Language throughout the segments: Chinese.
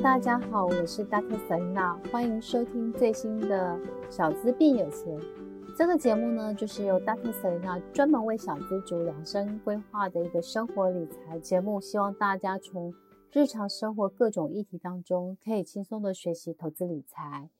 大家好，我是 Dr. Selina，欢迎收听最新的小资变有钱。这个节目呢，就是由 Dr. Selina 专门为小资族量身规划的一个生活理财节目，希望大家从日常生活各种议题当中，可以轻松的学习投资理财。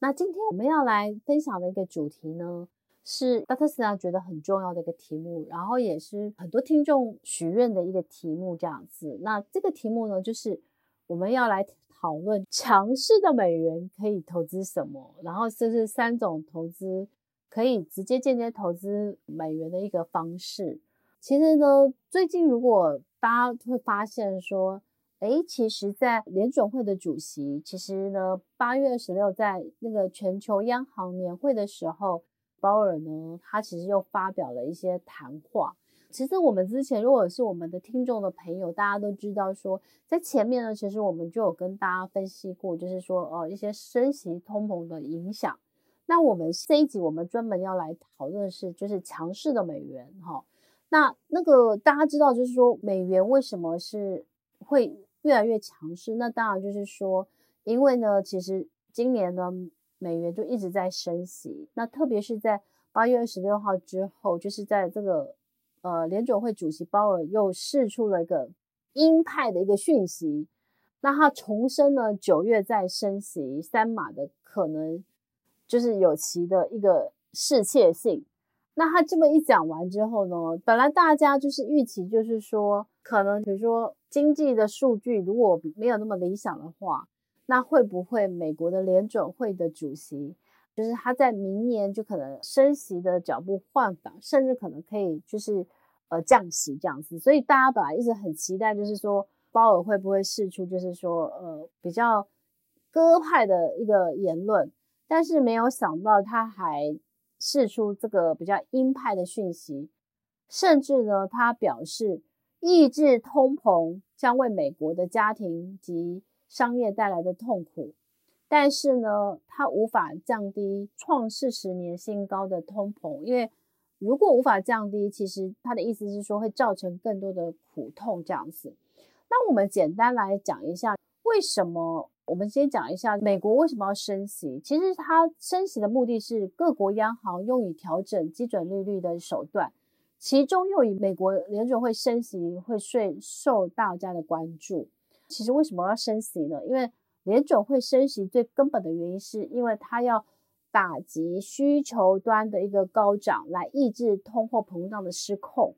那今天我们要来分享的一个主题呢，是 Dr. Selina 觉得很重要的一个题目，然后也是很多听众许愿的一个题目，这样子。那这个题目呢，就是。我们要来讨论强势的美元可以投资什么，然后这是三种投资可以直接间接投资美元的一个方式。其实呢，最近如果大家会发现说，诶，其实，在联准会的主席，其实呢，八月二十六在那个全球央行年会的时候，鲍尔呢，他其实又发表了一些谈话。其实我们之前，如果是我们的听众的朋友，大家都知道说，在前面呢，其实我们就有跟大家分析过，就是说，呃，一些升息通膨的影响。那我们这一集我们专门要来讨论的是，就是强势的美元，哈。那那个大家知道，就是说美元为什么是会越来越强势？那当然就是说，因为呢，其实今年呢，美元就一直在升息。那特别是在八月二十六号之后，就是在这个。呃，联准会主席鲍尔又释出了一个鹰派的一个讯息，那他重申了九月再升息三码的可能，就是有其的一个适切性。那他这么一讲完之后呢，本来大家就是预期，就是说可能比如说经济的数据如果没有那么理想的话，那会不会美国的联准会的主席？就是他在明年就可能升息的脚步换挡，甚至可能可以就是呃降息这样子，所以大家本来一直很期待，就是说鲍尔会不会释出就是说呃比较鸽派的一个言论，但是没有想到他还试出这个比较鹰派的讯息，甚至呢他表示抑制通膨将为美国的家庭及商业带来的痛苦。但是呢，它无法降低创四十年新高的通膨，因为如果无法降低，其实它的意思是说会造成更多的苦痛这样子。那我们简单来讲一下，为什么？我们先讲一下美国为什么要升息。其实它升息的目的是各国央行用以调整基准利率的手段，其中又以美国联准会升息会最受大家的关注。其实为什么要升息呢？因为联准会升息最根本的原因，是因为它要打击需求端的一个高涨，来抑制通货膨胀的失控。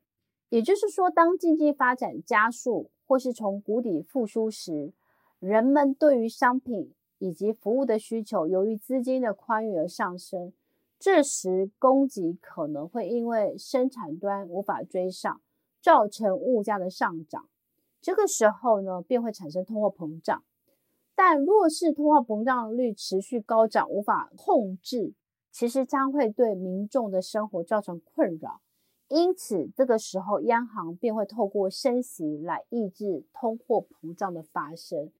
也就是说，当经济发展加速或是从谷底复苏时，人们对于商品以及服务的需求由于资金的宽裕而上升，这时供给可能会因为生产端无法追上，造成物价的上涨。这个时候呢，便会产生通货膨胀。但若是通货膨胀率持续高涨，无法控制，其实将会对民众的生活造成困扰。因此，这个时候央行便会透过升息来抑制通货膨胀的发生。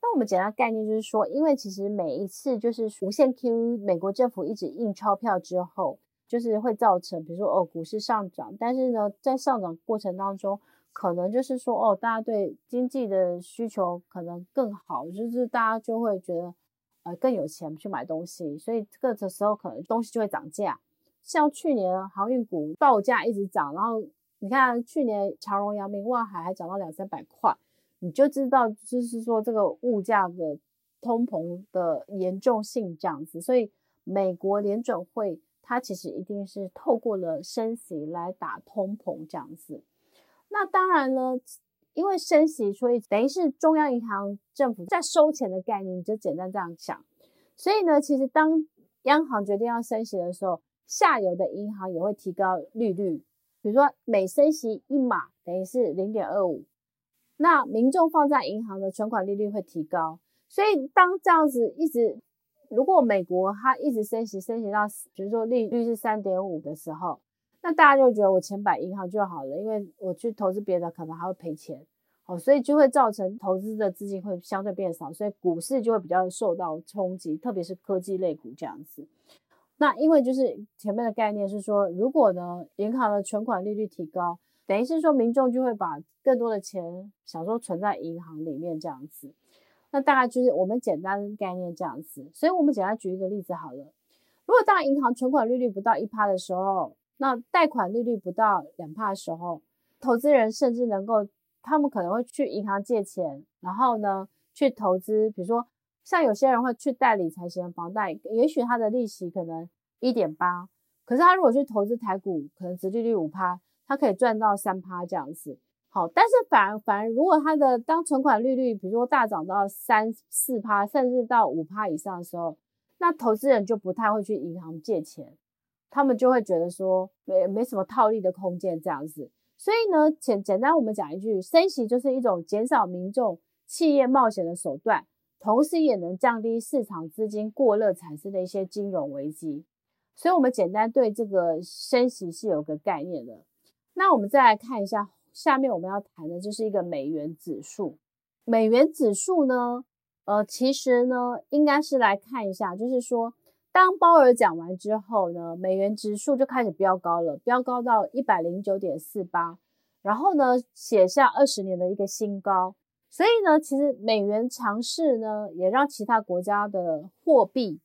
那我们简单概念就是说，因为其实每一次就是无限 Q，美国政府一直印钞票之后，就是会造成，比如说哦股市上涨，但是呢，在上涨过程当中。可能就是说，哦，大家对经济的需求可能更好，就是大家就会觉得，呃，更有钱去买东西，所以这个时候可能东西就会涨价。像去年航运股报价一直涨，然后你看去年长荣、阳明、万海还涨到两三百块，你就知道就是说这个物价的通膨的严重性这样子。所以美国联准会它其实一定是透过了升息来打通膨这样子。那当然了，因为升息，所以等于是中央银行政府在收钱的概念，你就简单这样想。所以呢，其实当央行决定要升息的时候，下游的银行也会提高利率。比如说，每升息一码，等于是零点二五，那民众放在银行的存款利率会提高。所以当这样子一直，如果美国它一直升息，升息到比如说利率是三点五的时候。那大家就觉得我钱摆银行就好了，因为我去投资别的可能还会赔钱，哦，所以就会造成投资的资金会相对变少，所以股市就会比较受到冲击，特别是科技类股这样子。那因为就是前面的概念是说，如果呢银行的存款利率提高，等于是说民众就会把更多的钱想说存在银行里面这样子。那大概就是我们简单概念这样子。所以我们简单举一个例子好了。如果当银行存款利率不到一趴的时候，那贷款利率不到两趴的时候，投资人甚至能够，他们可能会去银行借钱，然后呢去投资，比如说像有些人会去贷理财型房贷，也许他的利息可能一点八，可是他如果去投资台股，可能殖利率五趴，他可以赚到三趴这样子。好，但是反而反而如果他的当存款利率比如说大涨到三四趴，甚至到五趴以上的时候，那投资人就不太会去银行借钱。他们就会觉得说没没什么套利的空间这样子，所以呢，简简单我们讲一句，升息就是一种减少民众企业冒险的手段，同时也能降低市场资金过热产生的一些金融危机。所以，我们简单对这个升息是有个概念的。那我们再来看一下，下面我们要谈的就是一个美元指数。美元指数呢，呃，其实呢，应该是来看一下，就是说。当鲍尔讲完之后呢，美元指数就开始飙高了，飙高到一百零九点四八，然后呢，写下二十年的一个新高。所以呢，其实美元强势呢，也让其他国家的货币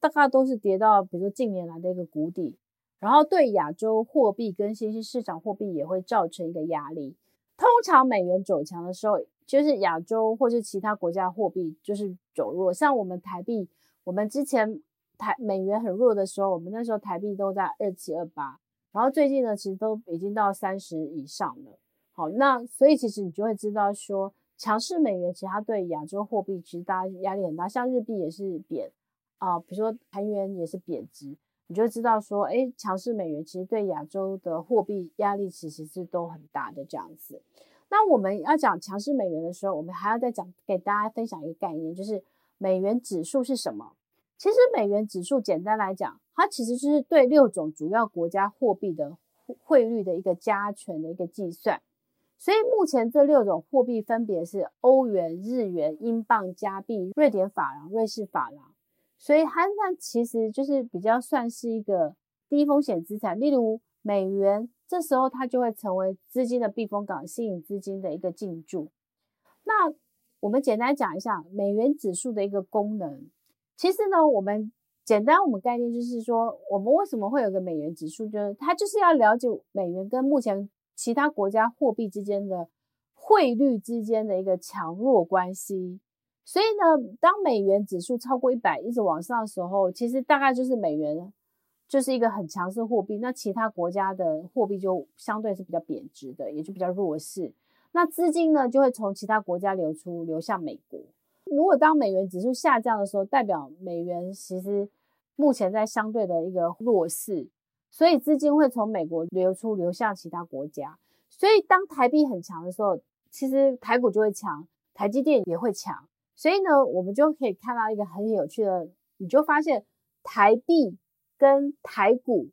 大概都是跌到，比如说近年来的一个谷底，然后对亚洲货币跟新兴市场货币也会造成一个压力。通常美元走强的时候，就是亚洲或是其他国家货币就是走弱，像我们台币，我们之前。台美元很弱的时候，我们那时候台币都在二七二八，然后最近呢，其实都已经到三十以上了。好，那所以其实你就会知道说，强势美元其实它对亚洲货币其实大家压力很大，像日币也是贬啊，比如说韩元也是贬值，你就会知道说，哎，强势美元其实对亚洲的货币压力其实是都很大的这样子。那我们要讲强势美元的时候，我们还要再讲给大家分享一个概念，就是美元指数是什么？其实美元指数简单来讲，它其实就是对六种主要国家货币的汇率的一个加权的一个计算。所以目前这六种货币分别是欧元、日元、英镑、加币、瑞典法郎、瑞士法郎。所以它那其实就是比较算是一个低风险资产。例如美元，这时候它就会成为资金的避风港，吸引资金的一个进驻。那我们简单讲一下美元指数的一个功能。其实呢，我们简单，我们概念就是说，我们为什么会有个美元指数？就是它就是要了解美元跟目前其他国家货币之间的汇率之间的一个强弱关系。所以呢，当美元指数超过一百一直往上的时候，其实大概就是美元就是一个很强势货币，那其他国家的货币就相对是比较贬值的，也就比较弱势。那资金呢，就会从其他国家流出，流向美国。如果当美元指数下降的时候，代表美元其实目前在相对的一个弱势，所以资金会从美国流出，流向其他国家。所以当台币很强的时候，其实台股就会强，台积电也会强。所以呢，我们就可以看到一个很有趣的，你就发现台币跟台股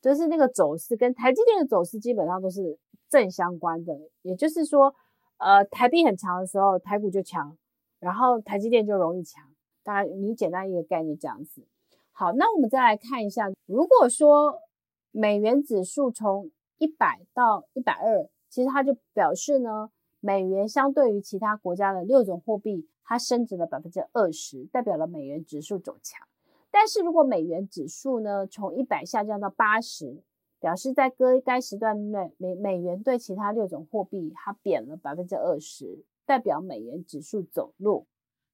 就是那个走势，跟台积电的走势基本上都是正相关的。也就是说，呃，台币很强的时候，台股就强。然后台积电就容易强，大概你简单一个概念这样子。好，那我们再来看一下，如果说美元指数从一百到一百二，其实它就表示呢，美元相对于其他国家的六种货币，它升值了百分之二十，代表了美元指数走强。但是如果美元指数呢从一百下降到八十，表示在该该时段内美美元对其他六种货币它贬了百分之二十。代表美元指数走弱，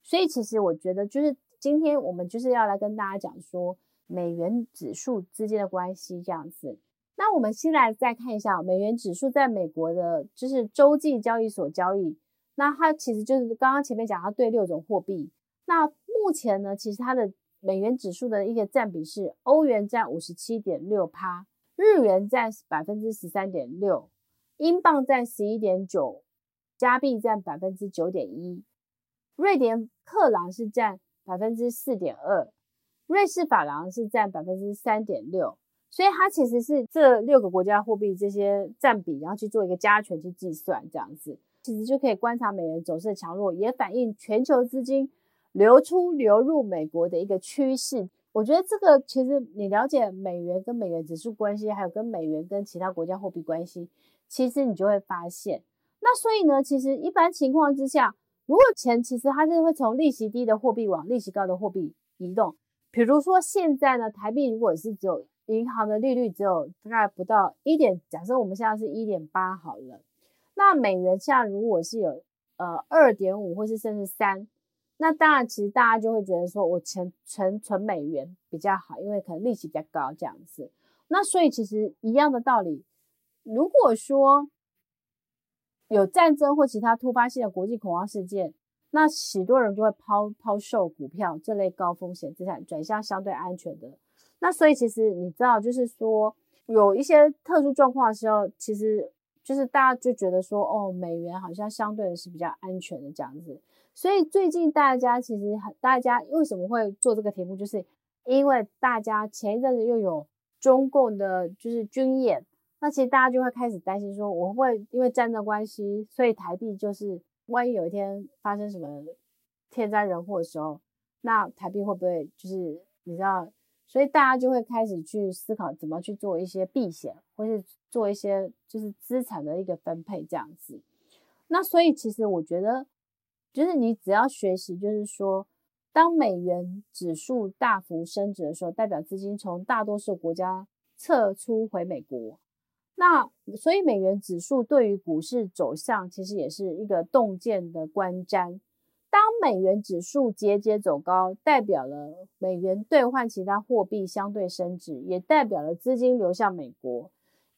所以其实我觉得就是今天我们就是要来跟大家讲说美元指数之间的关系这样子。那我们先来再看一下美元指数在美国的就是洲际交易所交易，那它其实就是刚刚前面讲它对六种货币，那目前呢其实它的美元指数的一个占比是欧元占五十七点六趴，日元占百分之十三点六，英镑占十一点九。加币占百分之九点一，瑞典克朗是占百分之四点二，瑞士法郎是占百分之三点六，所以它其实是这六个国家货币这些占比，然后去做一个加权去计算这样子，其实就可以观察美元走势的强弱，也反映全球资金流出流入美国的一个趋势。我觉得这个其实你了解美元跟美元指数关系，还有跟美元跟其他国家货币关系，其实你就会发现。那所以呢，其实一般情况之下，如果钱其实它是会从利息低的货币往利息高的货币移动，比如说现在呢，台币如果是只有银行的利率只有大概不到一点，假设我们现在是一点八好了，那美元现在如果是有呃二点五或是甚至三，那当然其实大家就会觉得说我存存存美元比较好，因为可能利息比较高这样子。那所以其实一样的道理，如果说有战争或其他突发性的国际恐慌事件，那许多人就会抛抛售股票这类高风险资产，转向相对安全的。那所以其实你知道，就是说有一些特殊状况的时候，其实就是大家就觉得说，哦，美元好像相对的是比较安全的这样子。所以最近大家其实很，大家为什么会做这个题目，就是因为大家前一阵子又有中共的就是军演。那其实大家就会开始担心说，我会因为战争关系，所以台币就是万一有一天发生什么天灾人祸的时候，那台币会不会就是你知道？所以大家就会开始去思考怎么去做一些避险，或是做一些就是资产的一个分配这样子。那所以其实我觉得，就是你只要学习，就是说，当美元指数大幅升值的时候，代表资金从大多数国家撤出回美国。那所以美元指数对于股市走向其实也是一个洞见的观瞻。当美元指数节节走高，代表了美元兑换其他货币相对升值，也代表了资金流向美国。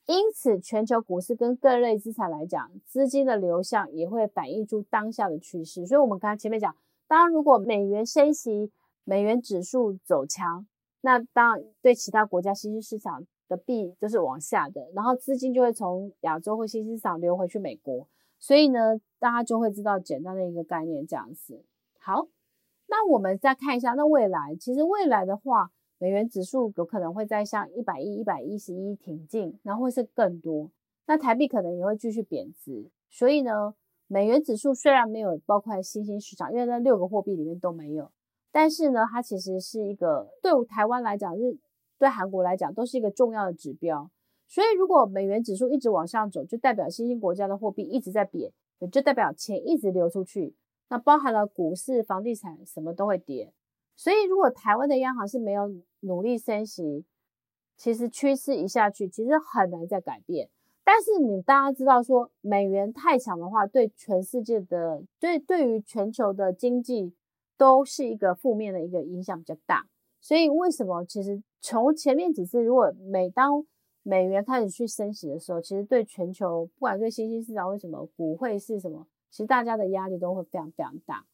因此，全球股市跟各类资产来讲，资金的流向也会反映出当下的趋势。所以，我们刚才前面讲，当如果美元升息，美元指数走强，那当对其他国家新兴市场。的币就是往下的，然后资金就会从亚洲或新兴市场流回去美国，所以呢，大家就会知道简单的一个概念这样子。好，那我们再看一下，那未来其实未来的话，美元指数有可能会再向一百一、一百一十一挺进，然后会是更多。那台币可能也会继续贬值，所以呢，美元指数虽然没有包括新兴市场，因为那六个货币里面都没有，但是呢，它其实是一个对台湾来讲是。对韩国来讲都是一个重要的指标，所以如果美元指数一直往上走，就代表新兴国家的货币一直在贬，也就代表钱一直流出去，那包含了股市、房地产什么都会跌。所以如果台湾的央行是没有努力升息，其实趋势一下去，其实很难再改变。但是你大家知道说，美元太强的话，对全世界的对对于全球的经济都是一个负面的一个影响比较大。所以为什么其实从前面几次，如果每当美元开始去升息的时候，其实对全球不管对新兴市场为什么股汇是什么，其实大家的压力都会非常非常大。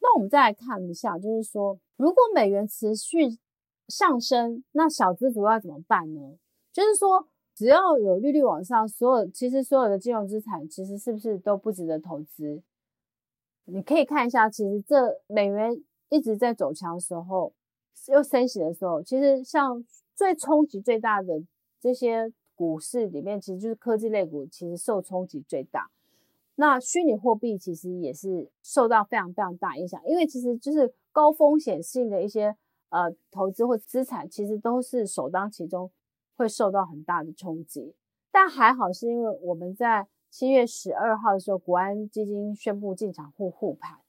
那我们再来看一下，就是说如果美元持续上升，那小资族要怎么办呢？就是说只要有利率往上，所有其实所有的金融资产其实是不是都不值得投资？你可以看一下，其实这美元一直在走强的时候。又升息的时候，其实像最冲击最大的这些股市里面，其实就是科技类股，其实受冲击最大。那虚拟货币其实也是受到非常非常大影响，因为其实就是高风险性的一些呃投资或资产，其实都是首当其冲会受到很大的冲击。但还好是因为我们在七月十二号的时候，国安基金宣布进场护护盘。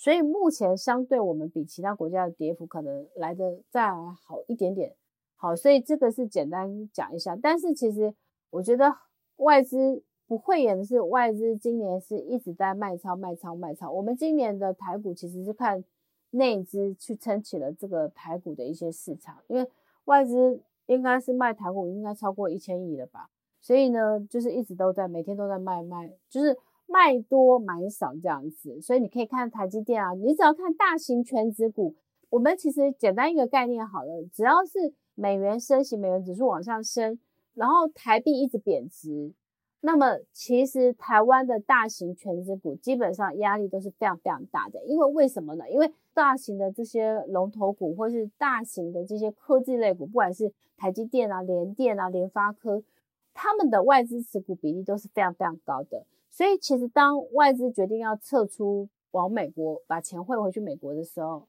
所以目前相对我们比其他国家的跌幅可能来的再好一点点，好，所以这个是简单讲一下。但是其实我觉得外资不会演的是外资今年是一直在卖超卖超卖超。我们今年的台股其实是看内资去撑起了这个台股的一些市场，因为外资应该是卖台股应该超过一千亿了吧，所以呢就是一直都在每天都在卖卖，就是。卖多买少这样子，所以你可以看台积电啊，你只要看大型全值股，我们其实简单一个概念好了，只要是美元升息，美元指数往上升，然后台币一直贬值，那么其实台湾的大型全值股基本上压力都是非常非常大的，因为为什么呢？因为大型的这些龙头股或是大型的这些科技类股，不管是台积电啊、联电啊、联发科，他们的外资持股比例都是非常非常高的。所以，其实当外资决定要撤出往美国把钱汇回去美国的时候，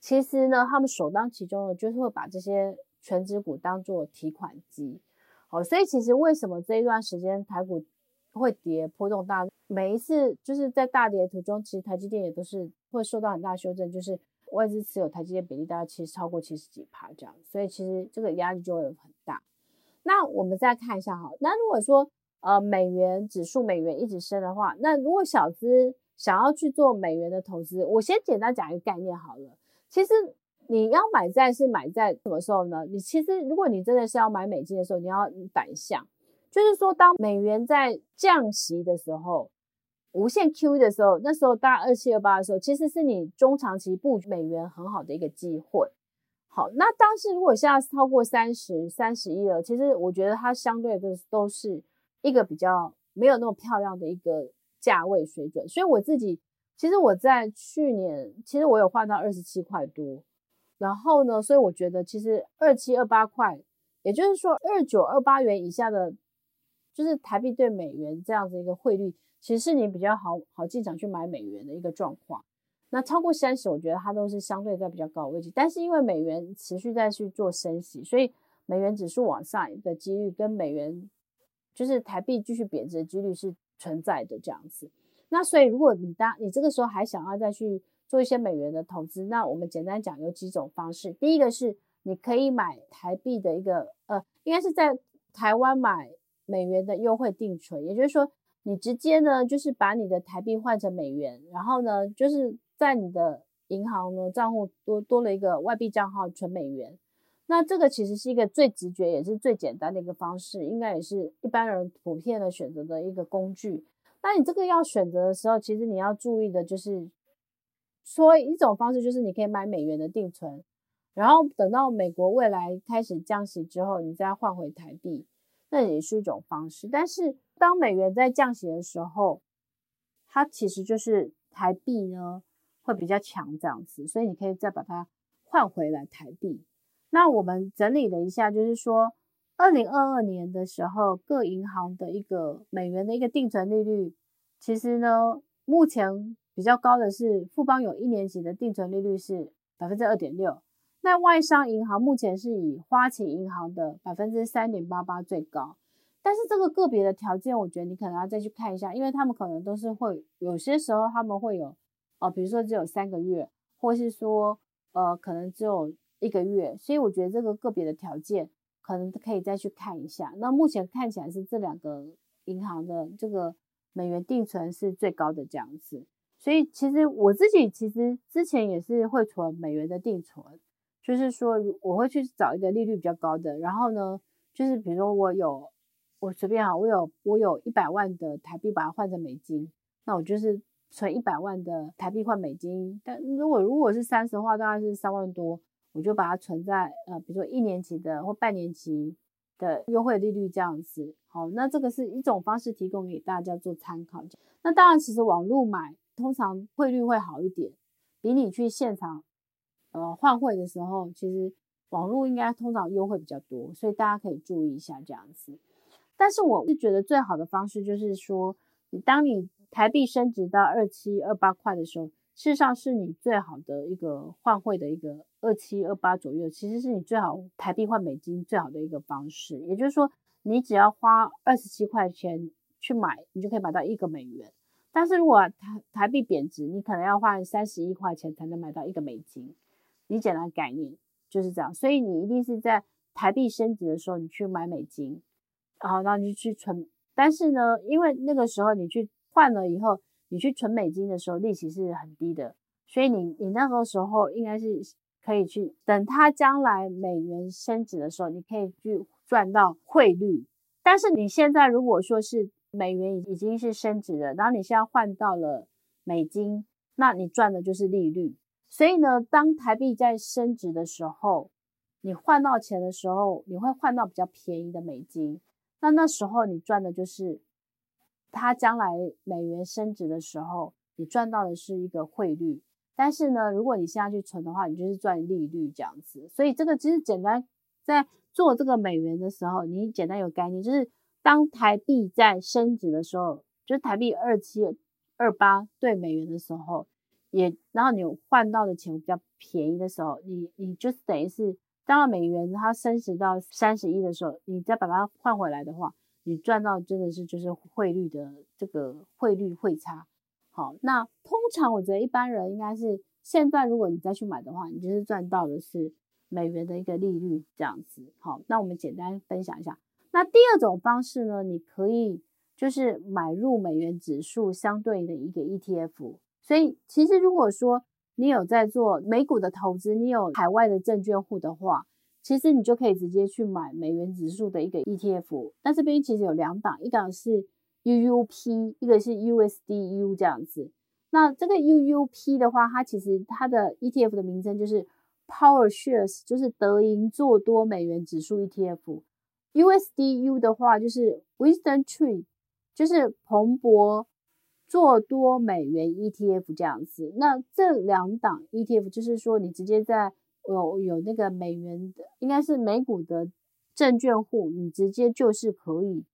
其实呢，他们首当其冲的就是会把这些全值股当做提款机。哦，所以其实为什么这一段时间台股会跌，波动大。每一次就是在大跌途中，其实台积电也都是会受到很大修正，就是外资持有台积电比例大概其实超过七十几趴这样，所以其实这个压力就会很大。那我们再看一下哈，那如果说呃美元指数美元一直升的话，那如果小资想要去做美元的投资，我先简单讲一个概念好了。其实你要买债是买在什么时候呢？你其实如果你真的是要买美金的时候，你要反向。就是说，当美元在降息的时候，无限 Q 的时候，那时候大二七二八的时候，其实是你中长期布局美元很好的一个机会。好，那当时如果现在超过三十三十一了，其实我觉得它相对的都是一个比较没有那么漂亮的一个价位水准。所以我自己，其实我在去年，其实我有换到二十七块多，然后呢，所以我觉得其实二七二八块，也就是说二九二八元以下的。就是台币对美元这样子一个汇率，其实是你比较好好进场去买美元的一个状况。那超过三十，我觉得它都是相对在比较高位置。但是因为美元持续在去做升息，所以美元指数往上的几率跟美元就是台币继续贬值的几率是存在的这样子。那所以如果你当你这个时候还想要再去做一些美元的投资，那我们简单讲有几种方式。第一个是你可以买台币的一个呃，应该是在台湾买。美元的优惠定存，也就是说，你直接呢，就是把你的台币换成美元，然后呢，就是在你的银行呢账户多多了一个外币账号存美元。那这个其实是一个最直觉也是最简单的一个方式，应该也是一般人普遍的选择的一个工具。那你这个要选择的时候，其实你要注意的就是，说一种方式就是你可以买美元的定存，然后等到美国未来开始降息之后，你再换回台币。那也是一种方式，但是当美元在降息的时候，它其实就是台币呢会比较强这样子，所以你可以再把它换回来台币。那我们整理了一下，就是说，二零二二年的时候，各银行的一个美元的一个定存利率，其实呢，目前比较高的是富邦有一年期的定存利率是百分之二点六。那外商银行目前是以花旗银行的百分之三点八八最高，但是这个个别的条件，我觉得你可能要再去看一下，因为他们可能都是会有些时候他们会有，哦，比如说只有三个月，或是说呃可能只有一个月，所以我觉得这个个别的条件可能可以再去看一下。那目前看起来是这两个银行的这个美元定存是最高的这样子，所以其实我自己其实之前也是会存美元的定存。就是说，我会去找一个利率比较高的，然后呢，就是比如说我有，我随便啊，我有我有一百万的台币，把它换成美金，那我就是存一百万的台币换美金。但如果如果是三十的话，大概是三万多，我就把它存在呃，比如说一年期的或半年期的优惠利率这样子。好，那这个是一种方式，提供给大家做参考。那当然，其实网络买通常汇率会好一点，比你去现场。呃，换汇的时候，其实网络应该通常优惠比较多，所以大家可以注意一下这样子。但是我是觉得最好的方式就是说，你当你台币升值到二七二八块的时候，事实上是你最好的一个换汇的一个二七二八左右，其实是你最好台币换美金最好的一个方式。也就是说，你只要花二十七块钱去买，你就可以买到一个美元。但是如果台台币贬值，你可能要换三十一块钱才能买到一个美金。你简单概念就是这样，所以你一定是在台币升值的时候，你去买美金，然后然后你就去存。但是呢，因为那个时候你去换了以后，你去存美金的时候，利息是很低的，所以你你那个时候应该是可以去等它将来美元升值的时候，你可以去赚到汇率。但是你现在如果说是美元已经是升值了，然后你现在换到了美金，那你赚的就是利率。所以呢，当台币在升值的时候，你换到钱的时候，你会换到比较便宜的美金。那那时候你赚的就是，它将来美元升值的时候，你赚到的是一个汇率。但是呢，如果你现在去存的话，你就是赚利率这样子。所以这个其实简单，在做这个美元的时候，你简单有概念，就是当台币在升值的时候，就是台币二七二八对美元的时候。也，然后你换到的钱比较便宜的时候，你你就是等于是，当美元它升值到三十一的时候，你再把它换回来的话，你赚到真的是就是汇率的这个汇率汇差。好，那通常我觉得一般人应该是现在如果你再去买的话，你就是赚到的是美元的一个利率这样子。好，那我们简单分享一下。那第二种方式呢，你可以就是买入美元指数相对的一个 ETF。所以其实如果说你有在做美股的投资，你有海外的证券户的话，其实你就可以直接去买美元指数的一个 ETF。那这边其实有两档，一档是 UUP，一个是 USDU 这样子。那这个 UUP 的话，它其实它的 ETF 的名称就是 Power Shares，就是德银做多美元指数 ETF。USDU 的话就是 WisdomTree，就是彭博。做多美元 ETF 这样子，那这两档 ETF 就是说，你直接在有有那个美元的，应该是美股的证券户，你直接就是可以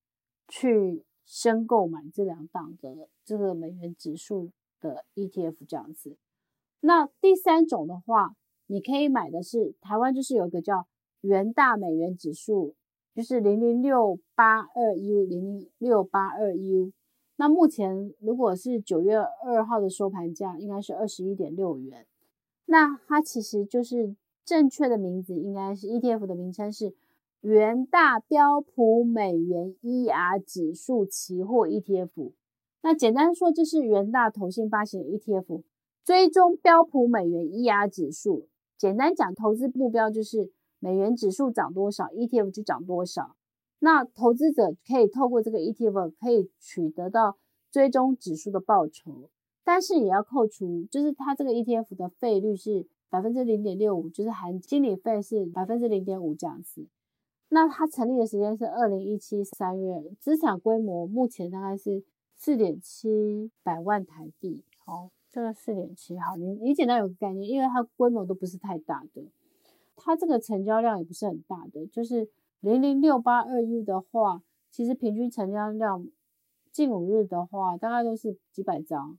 去申购买这两档的这个美元指数的 ETF 这样子。那第三种的话，你可以买的是台湾就是有一个叫元大美元指数，就是零零六八二 U 零零六八二 U。那目前如果是九月二号的收盘价，应该是二十一点六元。那它其实就是正确的名字，应该是 ETF 的名称是元大标普美元 ER 指数期货 ETF。那简单说，这是元大投信发行的 ETF，追踪标普美元 ER 指数。简单讲，投资目标就是美元指数涨多少，ETF 就涨多少。那投资者可以透过这个 ETF 可以取得到追踪指数的报酬，但是也要扣除，就是它这个 ETF 的费率是百分之零点六五，就是含经理费是百分之零点五这样子。那它成立的时间是二零一七三月，资产规模目前大概是四点七百万台币。好，这个四点七，好，你你简单有个概念，因为它规模都不是太大的，它这个成交量也不是很大的，就是。零零六八二 U 的话，其实平均成交量近五日的话，大概都是几百张。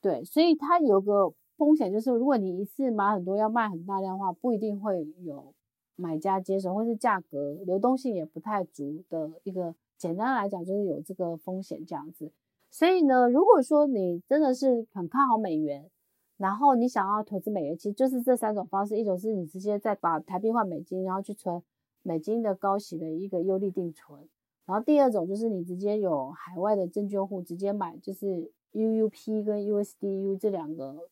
对，所以它有个风险，就是如果你一次买很多，要卖很大量的话，不一定会有买家接手，或是价格流动性也不太足的一个。简单来讲，就是有这个风险这样子。所以呢，如果说你真的是很看好美元，然后你想要投资美元，其实就是这三种方式：一种是你直接再把台币换美金，然后去存。美金的高息的一个优利定存，然后第二种就是你直接有海外的证券户直接买，就是 UUP 跟 USDU 这两个，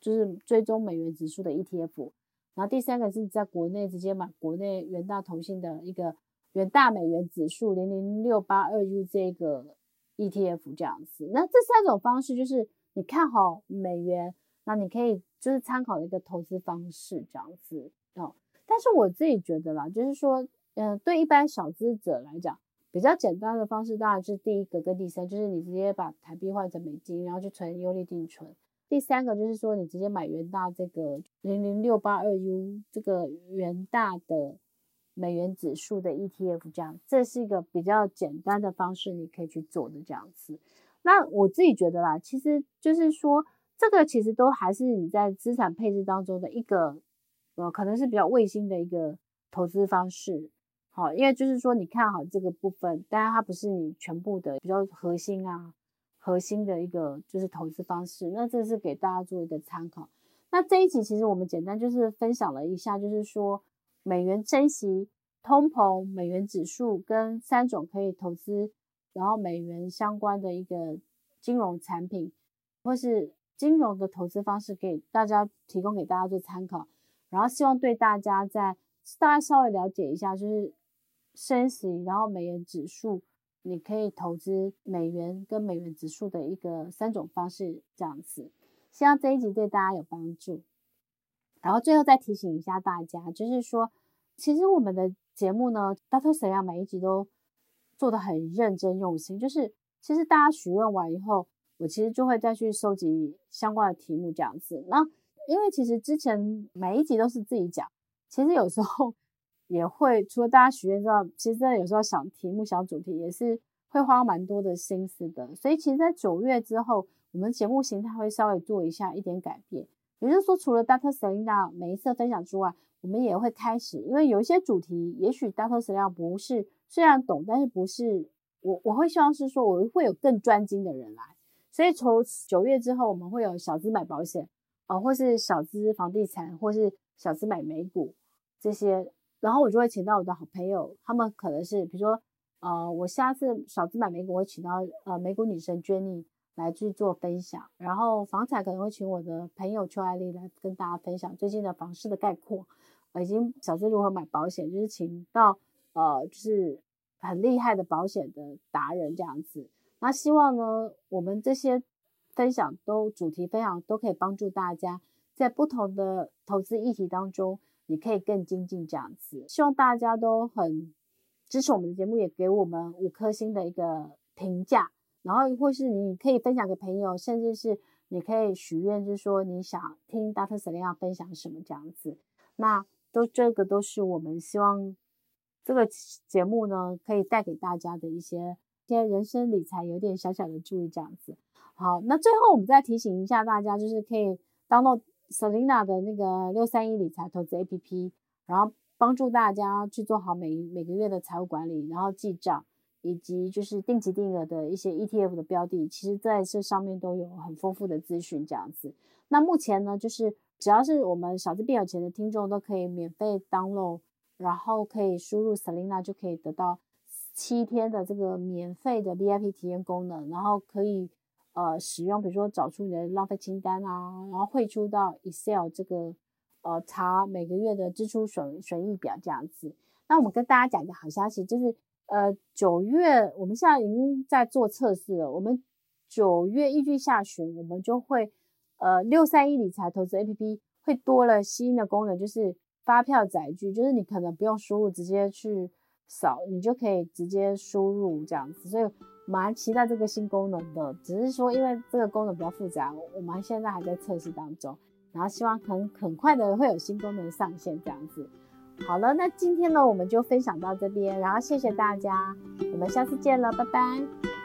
就是追踪美元指数的 ETF，然后第三个是你在国内直接买国内元大投信的一个元大美元指数零零六八二 U 这个 ETF 这样子。那这三种方式就是你看好美元，那你可以就是参考的一个投资方式这样子哦。但是我自己觉得啦，就是说，嗯、对一般小资者来讲，比较简单的方式当然是第一个跟第三，就是你直接把台币换成美金，然后去存优利定存。第三个就是说，你直接买元大这个零零六八二 U 这个元大的美元指数的 ETF，这样，这是一个比较简单的方式，你可以去做的这样子。那我自己觉得啦，其实就是说，这个其实都还是你在资产配置当中的一个。呃，可能是比较卫星的一个投资方式，好，因为就是说你看好这个部分，当然它不是你全部的比较核心啊，核心的一个就是投资方式，那这是给大家做一个参考。那这一集其实我们简单就是分享了一下，就是说美元升息、通膨、美元指数跟三种可以投资，然后美元相关的一个金融产品或是金融的投资方式，给大家提供给大家做参考。然后希望对大家在大家稍微了解一下，就是升息，然后美元指数，你可以投资美元跟美元指数的一个三种方式这样子。希望这一集对大家有帮助。然后最后再提醒一下大家，就是说，其实我们的节目呢，Dr. Selena 每一集都做得很认真用心。就是其实大家询问完以后，我其实就会再去收集相关的题目这样子。那因为其实之前每一集都是自己讲，其实有时候也会除了大家许愿之外，其实真的有时候想题目、想主题也是会花蛮多的心思的。所以其实，在九月之后，我们节目形态会稍微做一下一点改变。也就是说，除了 Dr. Selena 每一次分享之外，我们也会开始，因为有一些主题，也许 Dr. Selena 不是虽然懂，但是不是我我会希望是说我会有更专精的人来。所以从九月之后，我们会有小资买保险，啊、或是小资房地产，或是小资买美股这些，然后我就会请到我的好朋友，他们可能是比如说，呃，我下次少资买美股我会请到呃美股女神 Jenny 来去做分享，然后房产可能会请我的朋友邱爱丽来跟大家分享最近的房市的概括，呃，已经小资如何买保险，就是请到呃就是很厉害的保险的达人这样子。那希望呢，我们这些分享都主题分享都可以帮助大家在不同的投资议题当中，你可以更精进这样子。希望大家都很支持我们的节目，也给我们五颗星的一个评价。然后或是你可以分享给朋友，甚至是你可以许愿，就是说你想听 Dr. Selena 分享什么这样子。那都这个都是我们希望这个节目呢，可以带给大家的一些。些人生理财有点小小的注意，这样子。好，那最后我们再提醒一下大家，就是可以 download Selena 的那个六三一理财投资 APP，然后帮助大家去做好每每个月的财务管理，然后记账，以及就是定期定额的一些 ETF 的标的，其实在这上面都有很丰富的资讯，这样子。那目前呢，就是只要是我们小资变有钱的听众都可以免费 download，然后可以输入 Selena 就可以得到。七天的这个免费的 VIP 体验功能，然后可以呃使用，比如说找出你的浪费清单啊，然后汇出到 Excel 这个呃查每个月的支出损损益表这样子。那我们跟大家讲一个好消息，就是呃九月我们现在已经在做测试了，我们九月预计下旬我们就会呃六三一理财投资 APP 会多了新的功能，就是发票载具，就是你可能不用输入，直接去。扫你就可以直接输入这样子，所以蛮期待这个新功能的。只是说，因为这个功能比较复杂，我们现在还在测试当中。然后希望很很快的会有新功能上线这样子。好了，那今天呢我们就分享到这边，然后谢谢大家，我们下次见了，拜拜。